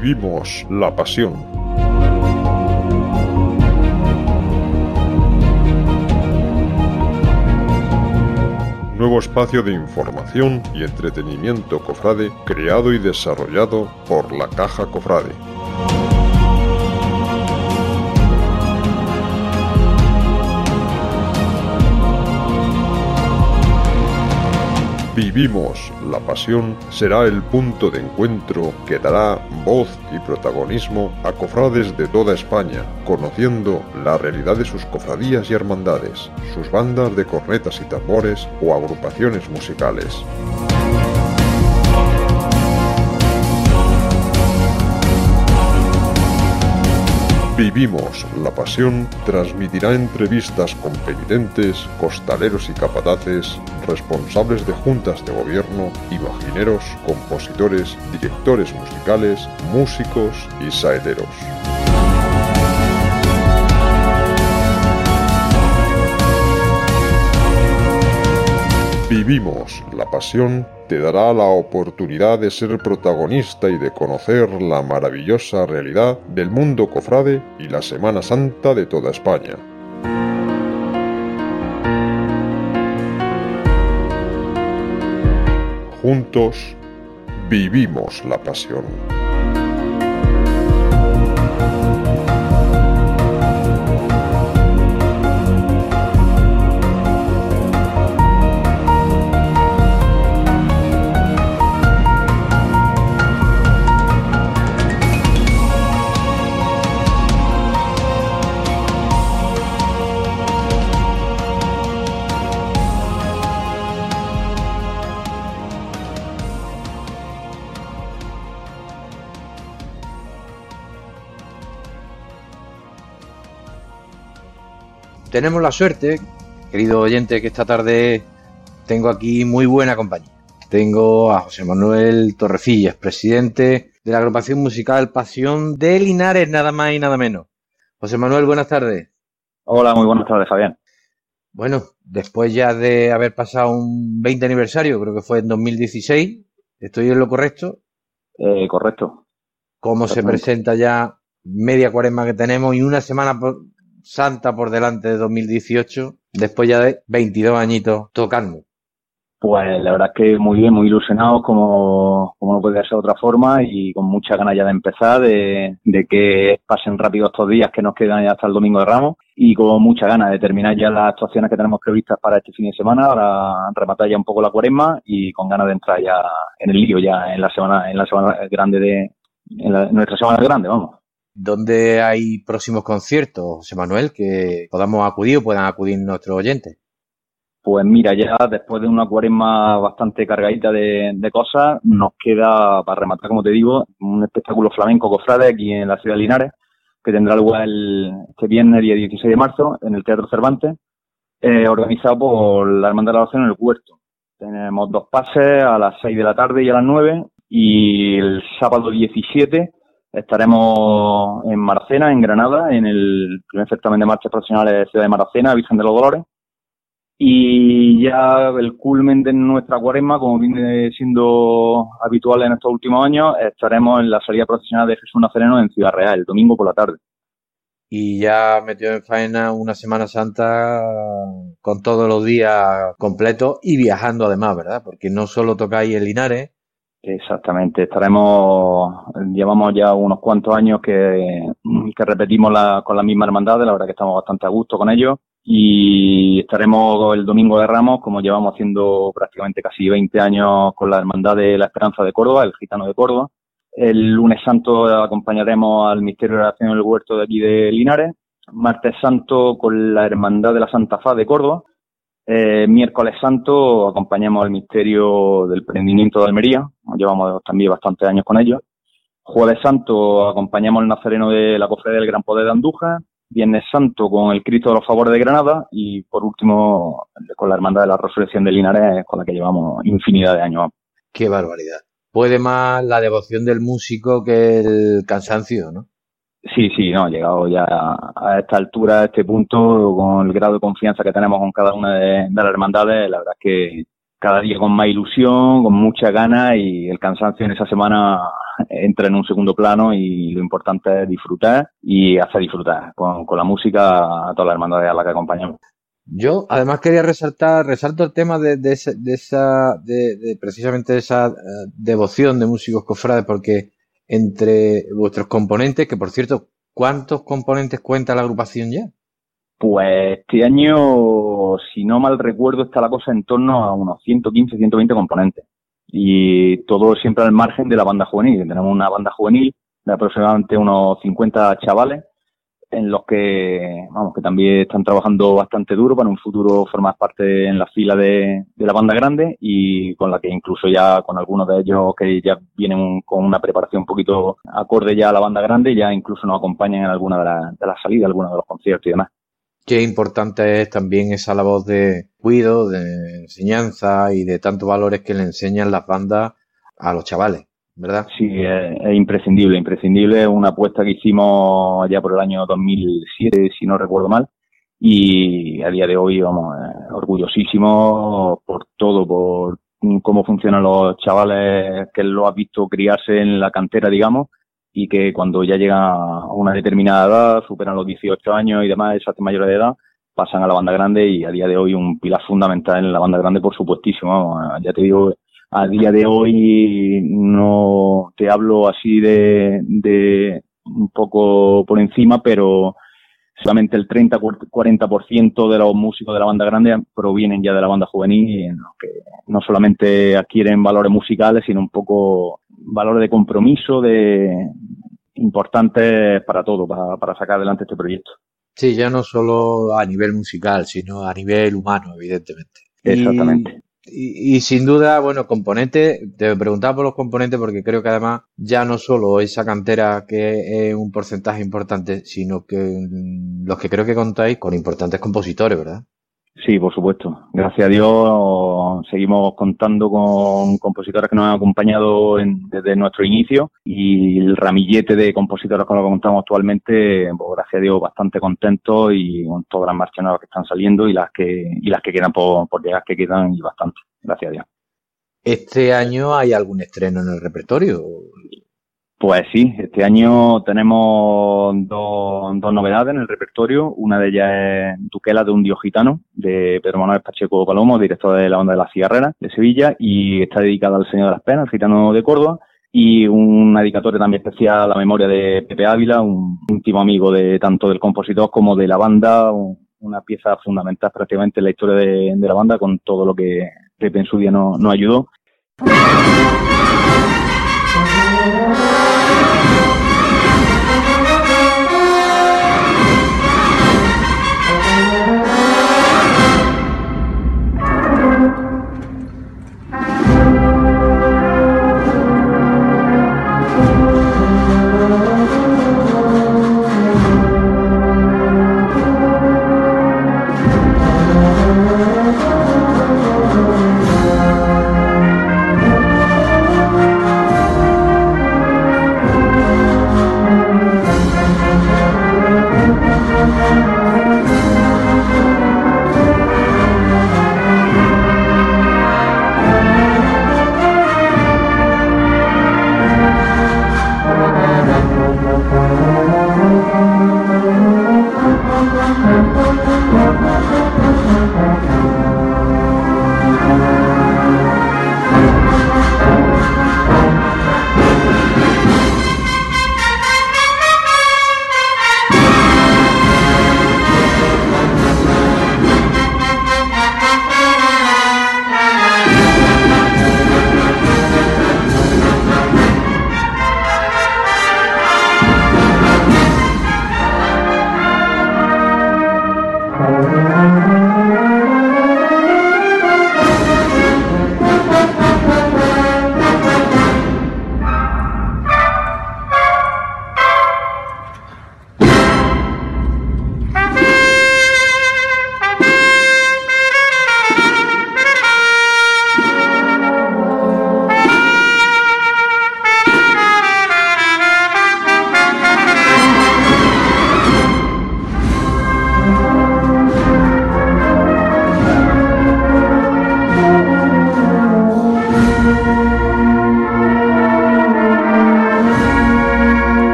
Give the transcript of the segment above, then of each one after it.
Vivimos la pasión. Nuevo espacio de información y entretenimiento cofrade creado y desarrollado por la Caja Cofrade. Vivimos la pasión será el punto de encuentro que dará voz y protagonismo a cofrades de toda España, conociendo la realidad de sus cofradías y hermandades, sus bandas de cornetas y tambores o agrupaciones musicales. Vivimos la pasión transmitirá entrevistas con penitentes, costaleros y capataces, responsables de juntas de gobierno, imagineros, compositores, directores musicales, músicos y saeteros. Vivimos la pasión te dará la oportunidad de ser protagonista y de conocer la maravillosa realidad del mundo cofrade y la Semana Santa de toda España. Juntos vivimos la pasión. Tenemos la suerte, querido oyente, que esta tarde tengo aquí muy buena compañía. Tengo a José Manuel Torrefillas, presidente de la agrupación musical Pasión de Linares, nada más y nada menos. José Manuel, buenas tardes. Hola, muy buenas tardes, Fabián. Bueno, después ya de haber pasado un 20 aniversario, creo que fue en 2016, ¿estoy en lo correcto? Eh, correcto. ¿Cómo se presenta ya media cuaresma que tenemos y una semana Santa por delante de 2018, después ya de 22 añitos tocando? Pues la verdad es que muy bien, muy ilusionados como, como no puede ser de otra forma y con mucha ganas ya de empezar, de, que pasen rápido estos días que nos quedan ya hasta el domingo de Ramos y con mucha ganas de terminar ya las actuaciones que tenemos previstas para este fin de semana, ahora rematar ya un poco la cuaresma y con ganas de entrar ya en el lío ya en la semana, en la semana grande de, en nuestra semana grande, vamos. ¿Dónde hay próximos conciertos, José Manuel, que podamos acudir o puedan acudir nuestros oyentes? Pues mira, ya después de una cuaresma bastante cargadita de, cosas, nos queda, para rematar, como te digo, un espectáculo flamenco cofrade aquí en la ciudad de Linares, que tendrá lugar el, este viernes, día 16 de marzo, en el Teatro Cervantes, eh, organizado por la Hermandad de la Oración en el Puerto. Tenemos dos pases a las 6 de la tarde y a las 9, y el sábado 17 Estaremos en Maracena, en Granada, en el primer certamen de marchas profesionales de Ciudad de Maracena, Virgen de los Dolores. Y ya el culmen de nuestra cuaresma, como viene siendo habitual en estos últimos años, estaremos en la salida profesional de Jesús Nazareno en Ciudad Real, el domingo por la tarde. Y ya metió en faena una Semana Santa con todos los días completos y viajando además, ¿verdad? Porque no solo tocáis en Linares, Exactamente, estaremos, llevamos ya unos cuantos años que, que repetimos la, con la misma hermandad, la verdad que estamos bastante a gusto con ellos y estaremos el domingo de Ramos, como llevamos haciendo prácticamente casi 20 años con la hermandad de la Esperanza de Córdoba, el Gitano de Córdoba. El lunes santo acompañaremos al Misterio de Oración del Huerto de aquí de Linares. Martes santo con la Hermandad de la Santa Faz de Córdoba eh, miércoles Santo acompañamos al misterio del prendimiento de Almería, llevamos también bastantes años con ellos. Jueves Santo acompañamos al Nazareno de la Cofradía del Gran Poder de Andújar. Viernes Santo con el Cristo de los Favores de Granada y por último con la Hermandad de la Resurrección de Linares con la que llevamos infinidad de años. Qué barbaridad. Puede más la devoción del músico que el cansancio, ¿no? Sí, sí, no, llegado ya a esta altura, a este punto, con el grado de confianza que tenemos con cada una de, las hermandades, la verdad es que cada día con más ilusión, con mucha ganas y el cansancio en esa semana entra en un segundo plano y lo importante es disfrutar y hacer disfrutar con, la música a todas las hermandades a las que acompañamos. Yo además quería resaltar, resalto el tema de, de, esa, de, precisamente esa eh, devoción de músicos cofrades, porque entre vuestros componentes, que por cierto, ¿cuántos componentes cuenta la agrupación ya? Pues este año, si no mal recuerdo, está la cosa en torno a unos 115, 120 componentes. Y todo siempre al margen de la banda juvenil. Tenemos una banda juvenil de aproximadamente unos 50 chavales en los que, vamos, que también están trabajando bastante duro para un futuro formar parte en la fila de, la banda grande y con la que incluso ya con algunos de ellos que ya vienen con una preparación un poquito acorde ya a la banda grande, ya incluso nos acompañan en alguna de las de la salidas, algunos de los conciertos y demás. Qué importante es también esa labor de cuido, de enseñanza y de tantos valores que le enseñan las bandas a los chavales. ¿Verdad? Sí, es, imprescindible, imprescindible. Una apuesta que hicimos allá por el año 2007, si no recuerdo mal. Y a día de hoy, vamos, eh, orgullosísimo por todo, por cómo funcionan los chavales que lo has visto criarse en la cantera, digamos, y que cuando ya llegan a una determinada edad, superan los 18 años y demás, esas mayores de edad, pasan a la banda grande y a día de hoy un pilar fundamental en la banda grande, por supuestísimo. Vamos, ya te digo, a día de hoy no te hablo así de, de un poco por encima, pero solamente el 30-40% de los músicos de la banda grande provienen ya de la banda juvenil, que no solamente adquieren valores musicales, sino un poco valores de compromiso, de importantes para todo, para, para sacar adelante este proyecto. Sí, ya no solo a nivel musical, sino a nivel humano, evidentemente. Exactamente. Y, sin duda, bueno, componente, te preguntaba por los componentes porque creo que además ya no solo esa cantera que es un porcentaje importante, sino que los que creo que contáis con importantes compositores, ¿verdad? Sí, por supuesto. Gracias a Dios seguimos contando con compositores que nos han acompañado desde nuestro inicio y el ramillete de compositores con los que contamos actualmente, pues, gracias a Dios, bastante contentos y con todas las marchas nuevas que están saliendo y las que y las que quedan por, por llegar, que quedan y bastante. Gracias a Dios. ¿Este año hay algún estreno en el repertorio? Pues sí, este año tenemos dos, dos, novedades en el repertorio. Una de ellas es Duquela de un dios gitano, de Pedro Manuel Pacheco Palomo, director de la banda de la cigarrera de Sevilla, y está dedicada al Señor de las Penas, el gitano de Córdoba. Y una dedicatoria también especial a la memoria de Pepe Ávila, un último amigo de tanto del compositor como de la banda, una pieza fundamental prácticamente en la historia de, la banda, con todo lo que Pepe en su día nos ayudó.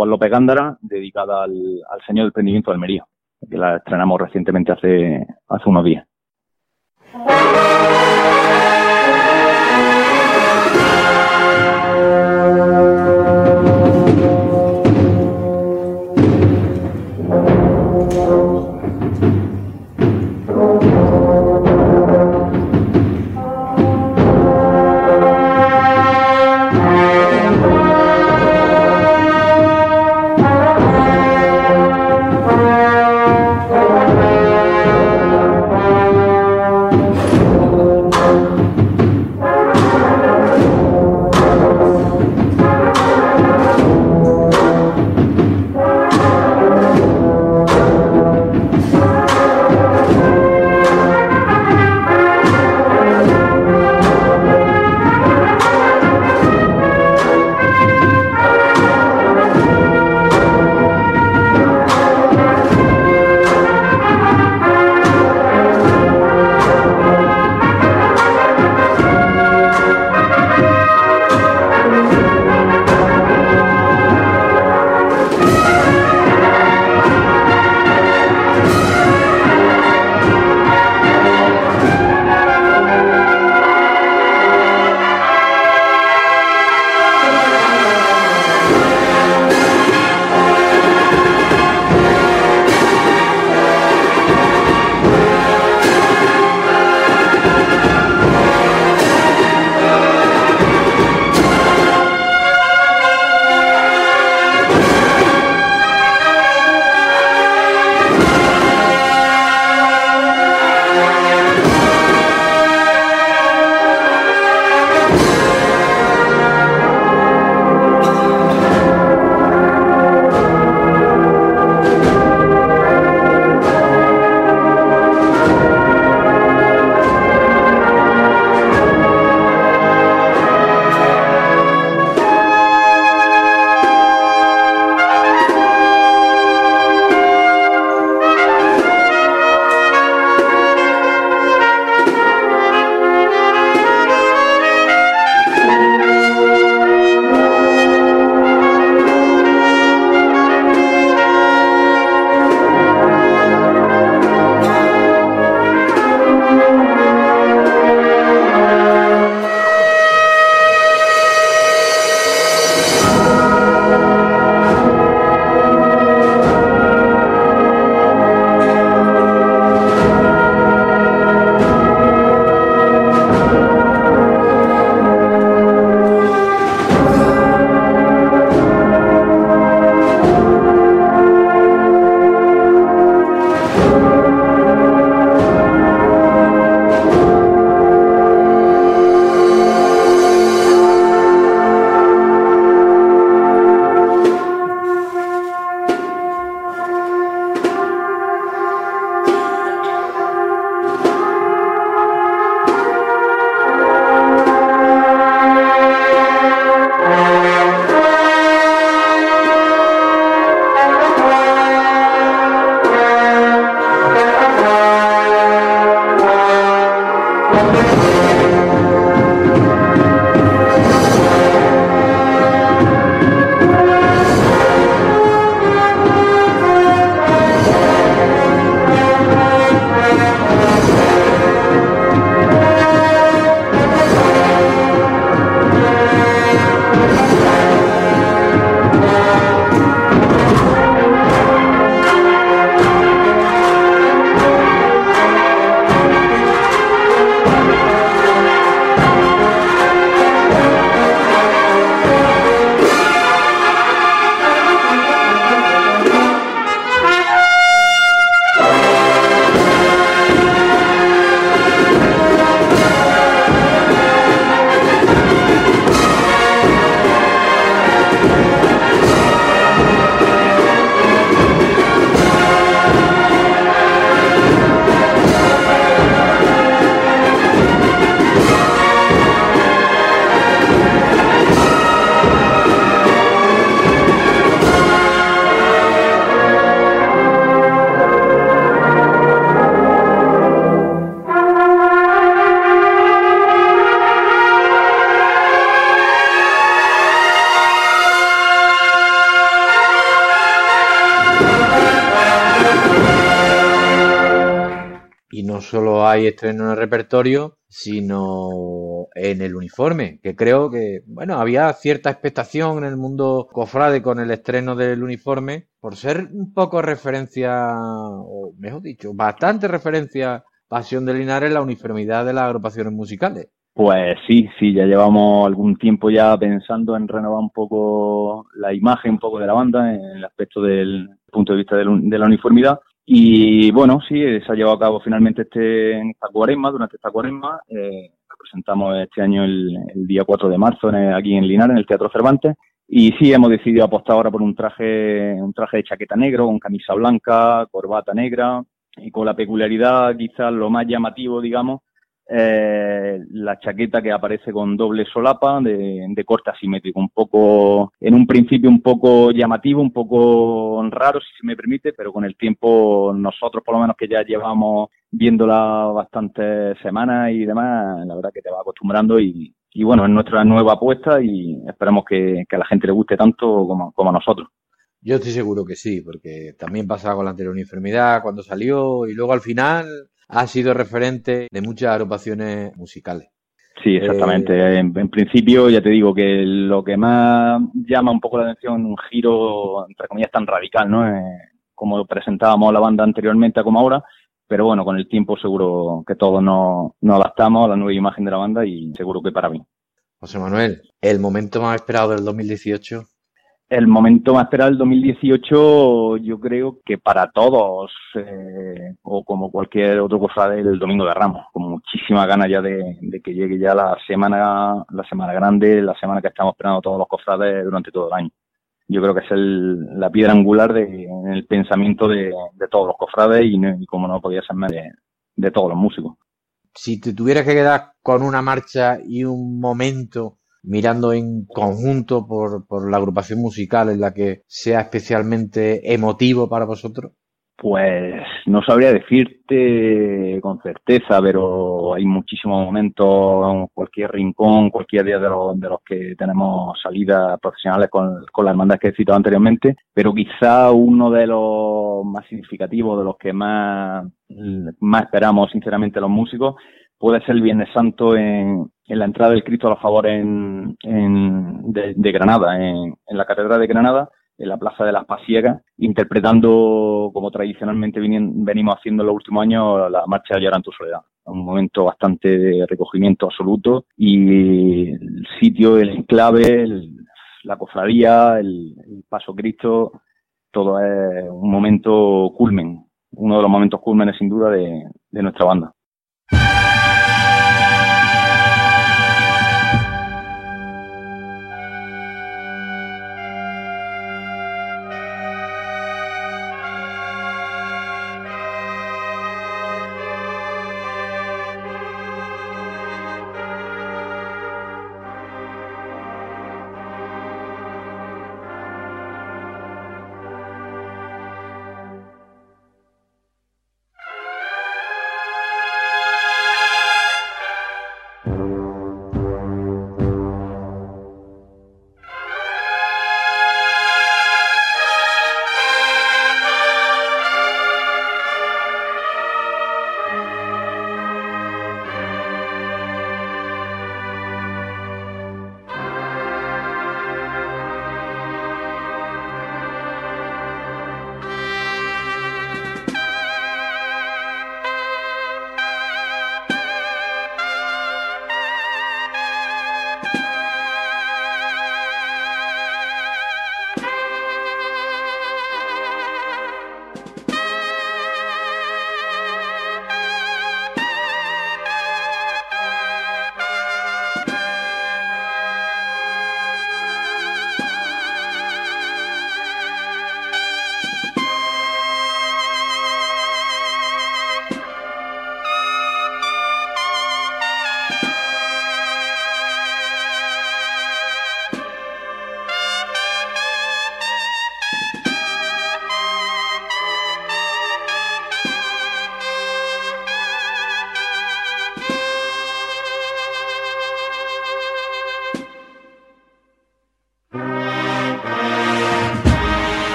Cristóbal López Gándara, dedicada al, al Señor del Prendimiento de Almería, que la estrenamos recientemente hace, hace unos días. Estreno en el repertorio, sino en el uniforme, que creo que, bueno, había cierta expectación en el mundo cofrade con el estreno del uniforme, por ser un poco referencia, o mejor dicho, bastante referencia Pasión de Linares la uniformidad de las agrupaciones musicales. Pues sí, sí, ya llevamos algún tiempo ya pensando en renovar un poco la imagen, un poco de la banda, en el aspecto del punto de vista de la uniformidad. Y bueno, sí, se ha llevado a cabo finalmente este, esta cuaresma, durante esta cuaresma. Eh, presentamos este año el, día 4 de marzo aquí en Linares, en el Teatro Cervantes. Y sí, hemos decidido apostar ahora por un traje, un traje de chaqueta negro, con camisa blanca, corbata negra, y con la peculiaridad, quizás lo más llamativo, digamos, eh, la chaqueta que aparece con doble solapa de, corte asimétrico, un poco, en un principio un poco llamativo, un poco raro, si se me permite, pero con el tiempo nosotros, por lo menos que ya llevamos viéndola bastantes semanas y demás, la verdad que te va acostumbrando y, bueno, es nuestra nueva apuesta y esperamos que, que a la gente le guste tanto como, como a nosotros. Yo estoy seguro que sí, porque también pasaba con la anterior enfermedad cuando salió y luego al final ha sido referente de muchas agrupaciones musicales. Sí, exactamente. Eh, en, principio, ya te digo que lo que más llama un poco la atención, un giro, entre comillas, tan radical, ¿no? Eh, como presentábamos la banda anteriormente como ahora, pero bueno, con el tiempo seguro que todos nos, nos adaptamos a la nueva imagen de la banda y seguro que para mí. José Manuel, el momento más esperado del 2018 el momento más esperado del 2018, yo creo que para todos, eh, o como cualquier otro cosa del Domingo de Ramos, con muchísimas ganas ya de, que llegue ya la semana, la semana grande, la semana que estamos esperando todos los cofrades durante todo el año. Yo creo que es la piedra angular de, en el pensamiento de, todos los cofrades y, como no podía ser más de todos los músicos. Si te tuvieras que quedar con una marcha y un momento mirando en conjunto por, por la agrupación musical en la que sea especialmente emotivo para vosotros? Pues no sabría decirte con certeza, pero hay muchísimos momentos, cualquier rincón, cualquier día de los, de los que tenemos salidas profesionales con, con la hermandad que he citado anteriormente, pero quizá uno de los más significativos, de los que más, más esperamos sinceramente los músicos, puede ser el Viernes Santo en, en la entrada del Cristo a los Favores en, de, Granada, en, la Catedral de Granada, en la Plaza de las Pasiegas, interpretando, como tradicionalmente venimos haciendo en los últimos años, la marcha de Llorar tu Soledad. Un momento bastante de recogimiento absoluto y el sitio, el enclave, la cofradía, el, Paso Cristo, todo es un momento culmen, uno de los momentos culmenes sin duda de nuestra banda.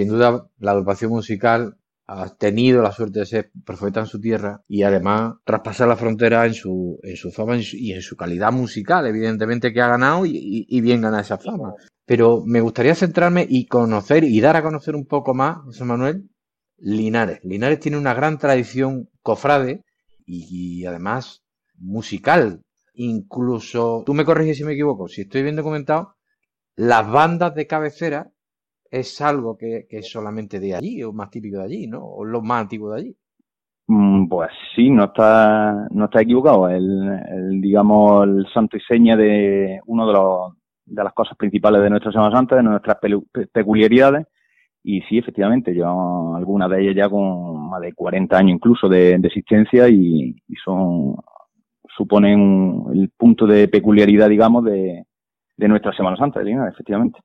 Sin duda la agrupación musical ha tenido la suerte de ser profeta en su tierra y además traspasar la frontera en su, en su fama y en su calidad musical, evidentemente que ha ganado y, bien gana esa fama. Pero me gustaría centrarme y conocer y dar a conocer un poco más, José Manuel, Linares. Linares tiene una gran tradición cofrade y, además musical. Incluso, tú me corriges si me equivoco, si estoy bien documentado, las bandas de cabecera es algo que, es solamente de allí, o más típico de allí, ¿no? O lo más antiguo de allí. Mm, pues sí, no está, no está equivocado. El, digamos, el santo y seña de uno de los, de las cosas principales de nuestra Semana Santa, de nuestras peculiaridades. Y sí, efectivamente, yo algunas de ellas ya con más de 40 años incluso de, existencia y, son suponen el punto de peculiaridad, digamos, de, de nuestra Semana Santa, efectivamente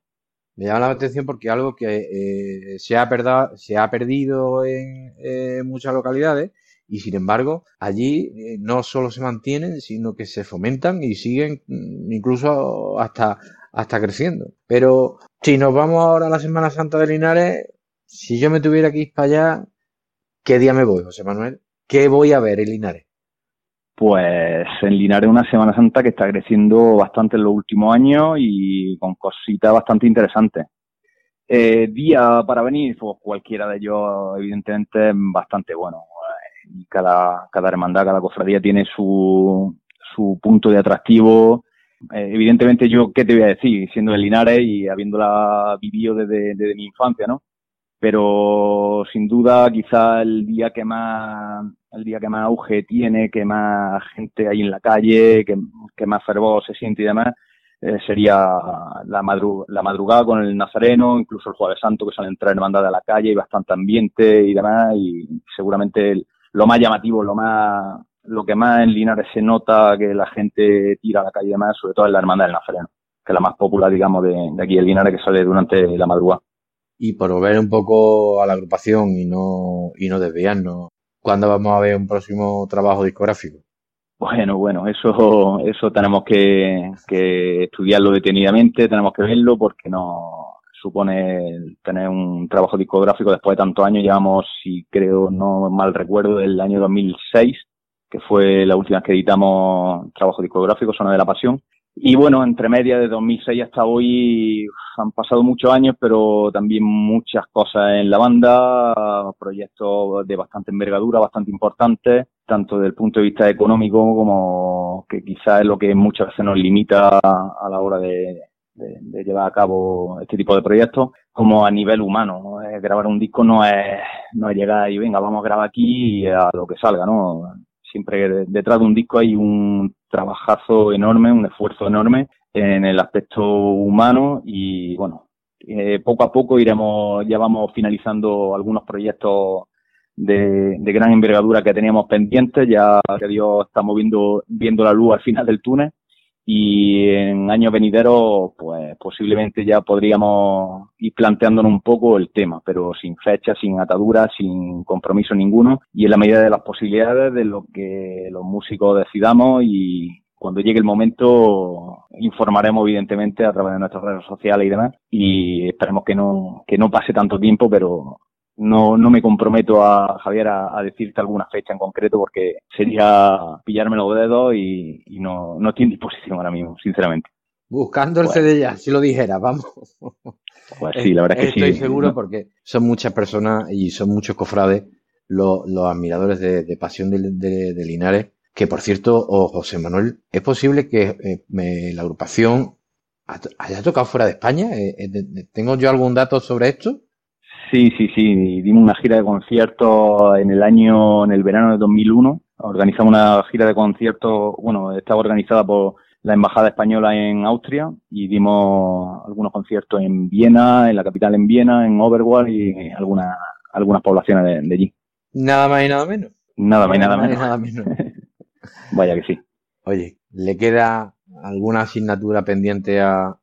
me llama la atención porque algo que eh, se, ha se ha perdido en muchas localidades y sin embargo allí eh, no solo se mantienen, sino que se fomentan y siguen mm, incluso hasta, hasta creciendo. Pero si nos vamos ahora a la Semana Santa de Linares, si yo me tuviera que ir para allá, ¿qué día me voy, José Manuel? ¿Qué voy a ver en Linares? Pues en Linares una Semana Santa que está creciendo bastante en los últimos años y con cositas bastante interesantes. Eh, día para venir, pues cualquiera de ellos evidentemente bastante bueno. Cada, cada hermandad, cada cofradía tiene su, su punto de atractivo. Eh, evidentemente yo, ¿qué te voy a decir? Siendo de Linares y habiéndola vivido desde, desde mi infancia, ¿no? Pero sin duda quizá el día que más el día que más auge tiene, que más gente hay en la calle, que, más fervor se siente y demás, eh, sería la, la madrugada con el Nazareno, incluso el Jueves Santo que sale a entrar hermandad a la calle y bastante ambiente y demás, y seguramente lo más llamativo, lo más lo que más en Linares se nota que la gente tira a la calle y demás, sobre todo es la hermandad del Nazareno, que es la más popular, digamos, de, de aquí en Linares que sale durante la madrugada. Y por volver un poco a la agrupación y no, y no desviarnos, ¿Cuándo vamos a ver un próximo trabajo discográfico? Bueno, bueno, eso, eso tenemos que, estudiarlo detenidamente, tenemos que verlo porque no supone tener un trabajo discográfico después de tantos años. Llevamos, si creo, no mal recuerdo, el año 2006, que fue la última vez que editamos trabajo discográfico, Zona de la Pasión. Y bueno, entre media de 2006 hasta hoy han pasado muchos años, pero también muchas cosas en la banda, proyectos de bastante envergadura, bastante importantes, tanto desde el punto de vista económico como que quizás es lo que muchas veces nos limita a la hora de, llevar a cabo este tipo de proyectos, como a nivel humano. Grabar un disco no es, no es llegar y venga, vamos a grabar aquí y a lo que salga, ¿no? Siempre detrás de un disco hay un trabajazo enorme, un esfuerzo enorme en el aspecto humano y bueno, eh, poco a poco iremos, ya vamos finalizando algunos proyectos de, gran envergadura que teníamos pendientes, ya que Dios estamos viendo, viendo la luz al final del túnel y en años venideros pues posiblemente ya podríamos ir planteándonos un poco el tema, pero sin fecha, sin atadura, sin compromiso ninguno y en la medida de las posibilidades de lo que los músicos decidamos y cuando llegue el momento informaremos evidentemente a través de nuestras redes sociales y demás y esperemos que no que no pase tanto tiempo, pero no, no me comprometo a Javier a, decirte alguna fecha en concreto porque sería pillarme los dedos y, no, no estoy en disposición ahora mismo, sinceramente. Buscando el CD ya, si lo dijera, vamos. Pues sí, la verdad es que Estoy seguro porque son muchas personas y son muchos cofrades los, admiradores de, Pasión de, Linares. Que por cierto, oh, José Manuel, ¿es posible que eh, la agrupación haya tocado fuera de España? Eh, eh, ¿Tengo yo algún dato sobre esto? Sí, sí, sí. Dimos una gira de conciertos en el año, en el verano de 2001. Organizamos una gira de conciertos, bueno, estaba organizada por la Embajada Española en Austria y dimos algunos conciertos en Viena, en la capital en Viena, en Overwatch y algunas, algunas poblaciones de, allí. Nada más y nada menos. Nada más y nada, nada menos. Vaya que sí. Oye, ¿le queda alguna asignatura pendiente a,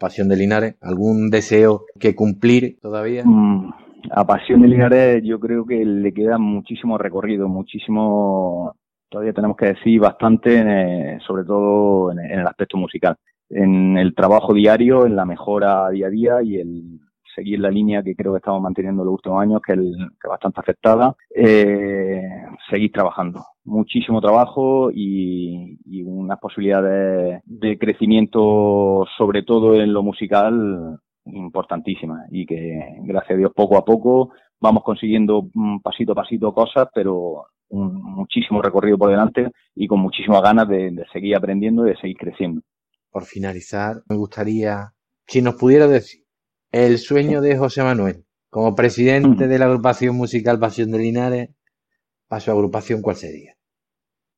Pasión de Linares? ¿Algún deseo que cumplir todavía? Mm, a Pasión de Linares yo creo que le queda muchísimo recorrido, muchísimo, todavía tenemos que decir bastante, sobre todo en, el aspecto musical, en el trabajo diario, en la mejora día a día y el seguir la línea que creo que estamos manteniendo los últimos años, que, es bastante afectada, eh, seguir trabajando. Muchísimo trabajo y, unas posibilidades de crecimiento, sobre todo en lo musical, importantísimas y que gracias a Dios poco a poco vamos consiguiendo pasito a pasito cosas, pero un muchísimo recorrido por delante y con muchísimas ganas de, de seguir aprendiendo y de seguir creciendo. Por finalizar, me gustaría si nos pudiera decir el sueño de José Manuel como presidente de la agrupación musical Pasión de Linares, para su agrupación, ¿cuál sería?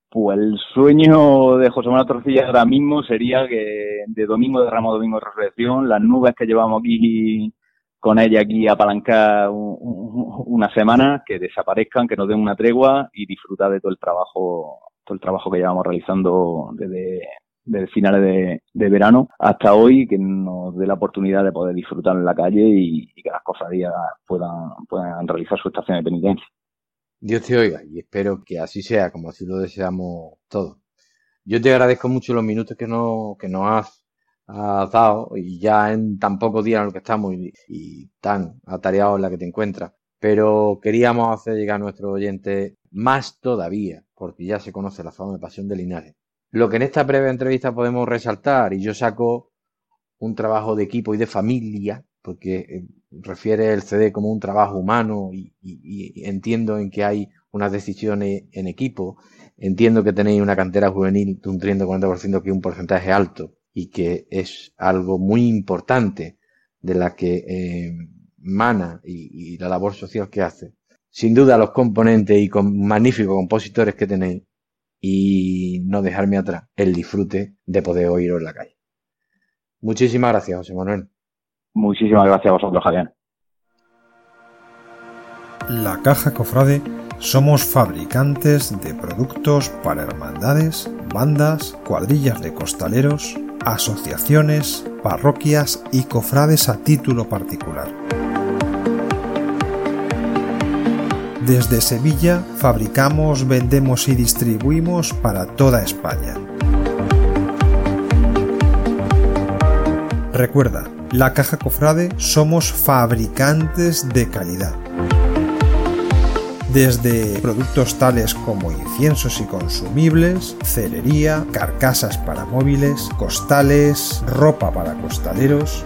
Pues el sueño de José Manuel Torcilla ahora mismo sería que de domingo de Ramo Domingo de Resurrección, las nubes que llevamos aquí con ella aquí apalancar una semana, que desaparezcan, que nos den una tregua y disfrutar de todo el trabajo, todo el trabajo que llevamos realizando desde, desde finales de, verano hasta hoy, que nos dé la oportunidad de poder disfrutar en la calle y, que las cofradías puedan, puedan realizar su estación de penitencia. Dios te oiga y espero que así sea, como así lo deseamos todos. Yo te agradezco mucho los minutos que, no, que nos has, dado y ya en tan pocos días en los que estamos y, tan atareados en la que te encuentras. Pero queríamos hacer llegar a nuestros oyentes más todavía, porque ya se conoce la fama de Pasión de Linares lo que en esta breve entrevista podemos resaltar, y yo saco un trabajo de equipo y de familia, porque eh, refiere el CD como un trabajo humano y, entiendo en que hay unas decisiones en equipo, entiendo que tenéis una cantera juvenil de un 30-40% que es un porcentaje alto y que es algo muy importante de la que eh, mana y, y, la labor social que hace. Sin duda los componentes y con magníficos compositores que tenéis y no dejarme atrás el disfrute de poder oíros en la calle. Muchísimas gracias, José Manuel. Muchísimas gracias a vosotros, Javier. La Caja Cofrade somos fabricantes de productos para hermandades, bandas, cuadrillas de costaleros, asociaciones, parroquias y cofrades a título particular. Desde Sevilla fabricamos, vendemos y distribuimos para toda España. Recuerda, la Caja Cofrade somos fabricantes de calidad. Desde productos tales como inciensos y consumibles, cerería, carcasas para móviles, costales, ropa para costaleros,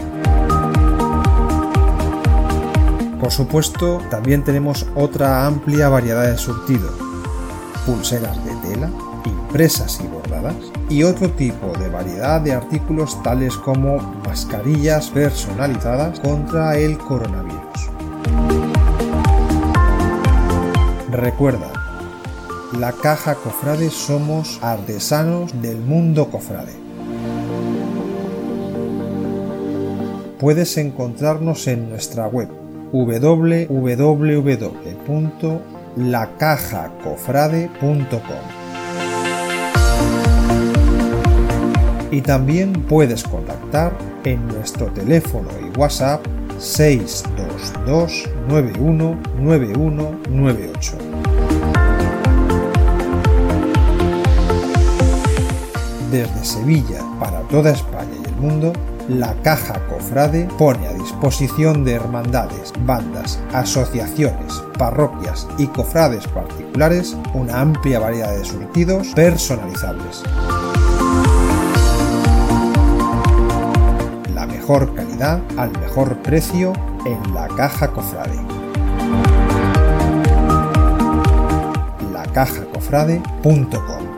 por supuesto, también tenemos otra amplia variedad de surtido. Pulseras de tela, impresas y bordadas, y otro tipo de variedad de artículos tales como mascarillas personalizadas contra el coronavirus. Recuerda, la caja cofrade somos artesanos del mundo cofrade. Puedes encontrarnos en nuestra web www.lacajacofrade.com. Y también puedes contactar en nuestro teléfono y WhatsApp 622 919198. Desde Sevilla para toda España y el mundo, la Caja Cofrade pone a disposición de hermandades, bandas, asociaciones, parroquias y cofrades particulares una amplia variedad de surtidos personalizables. La mejor calidad al mejor precio en la Caja Cofrade. lacajacofrade.com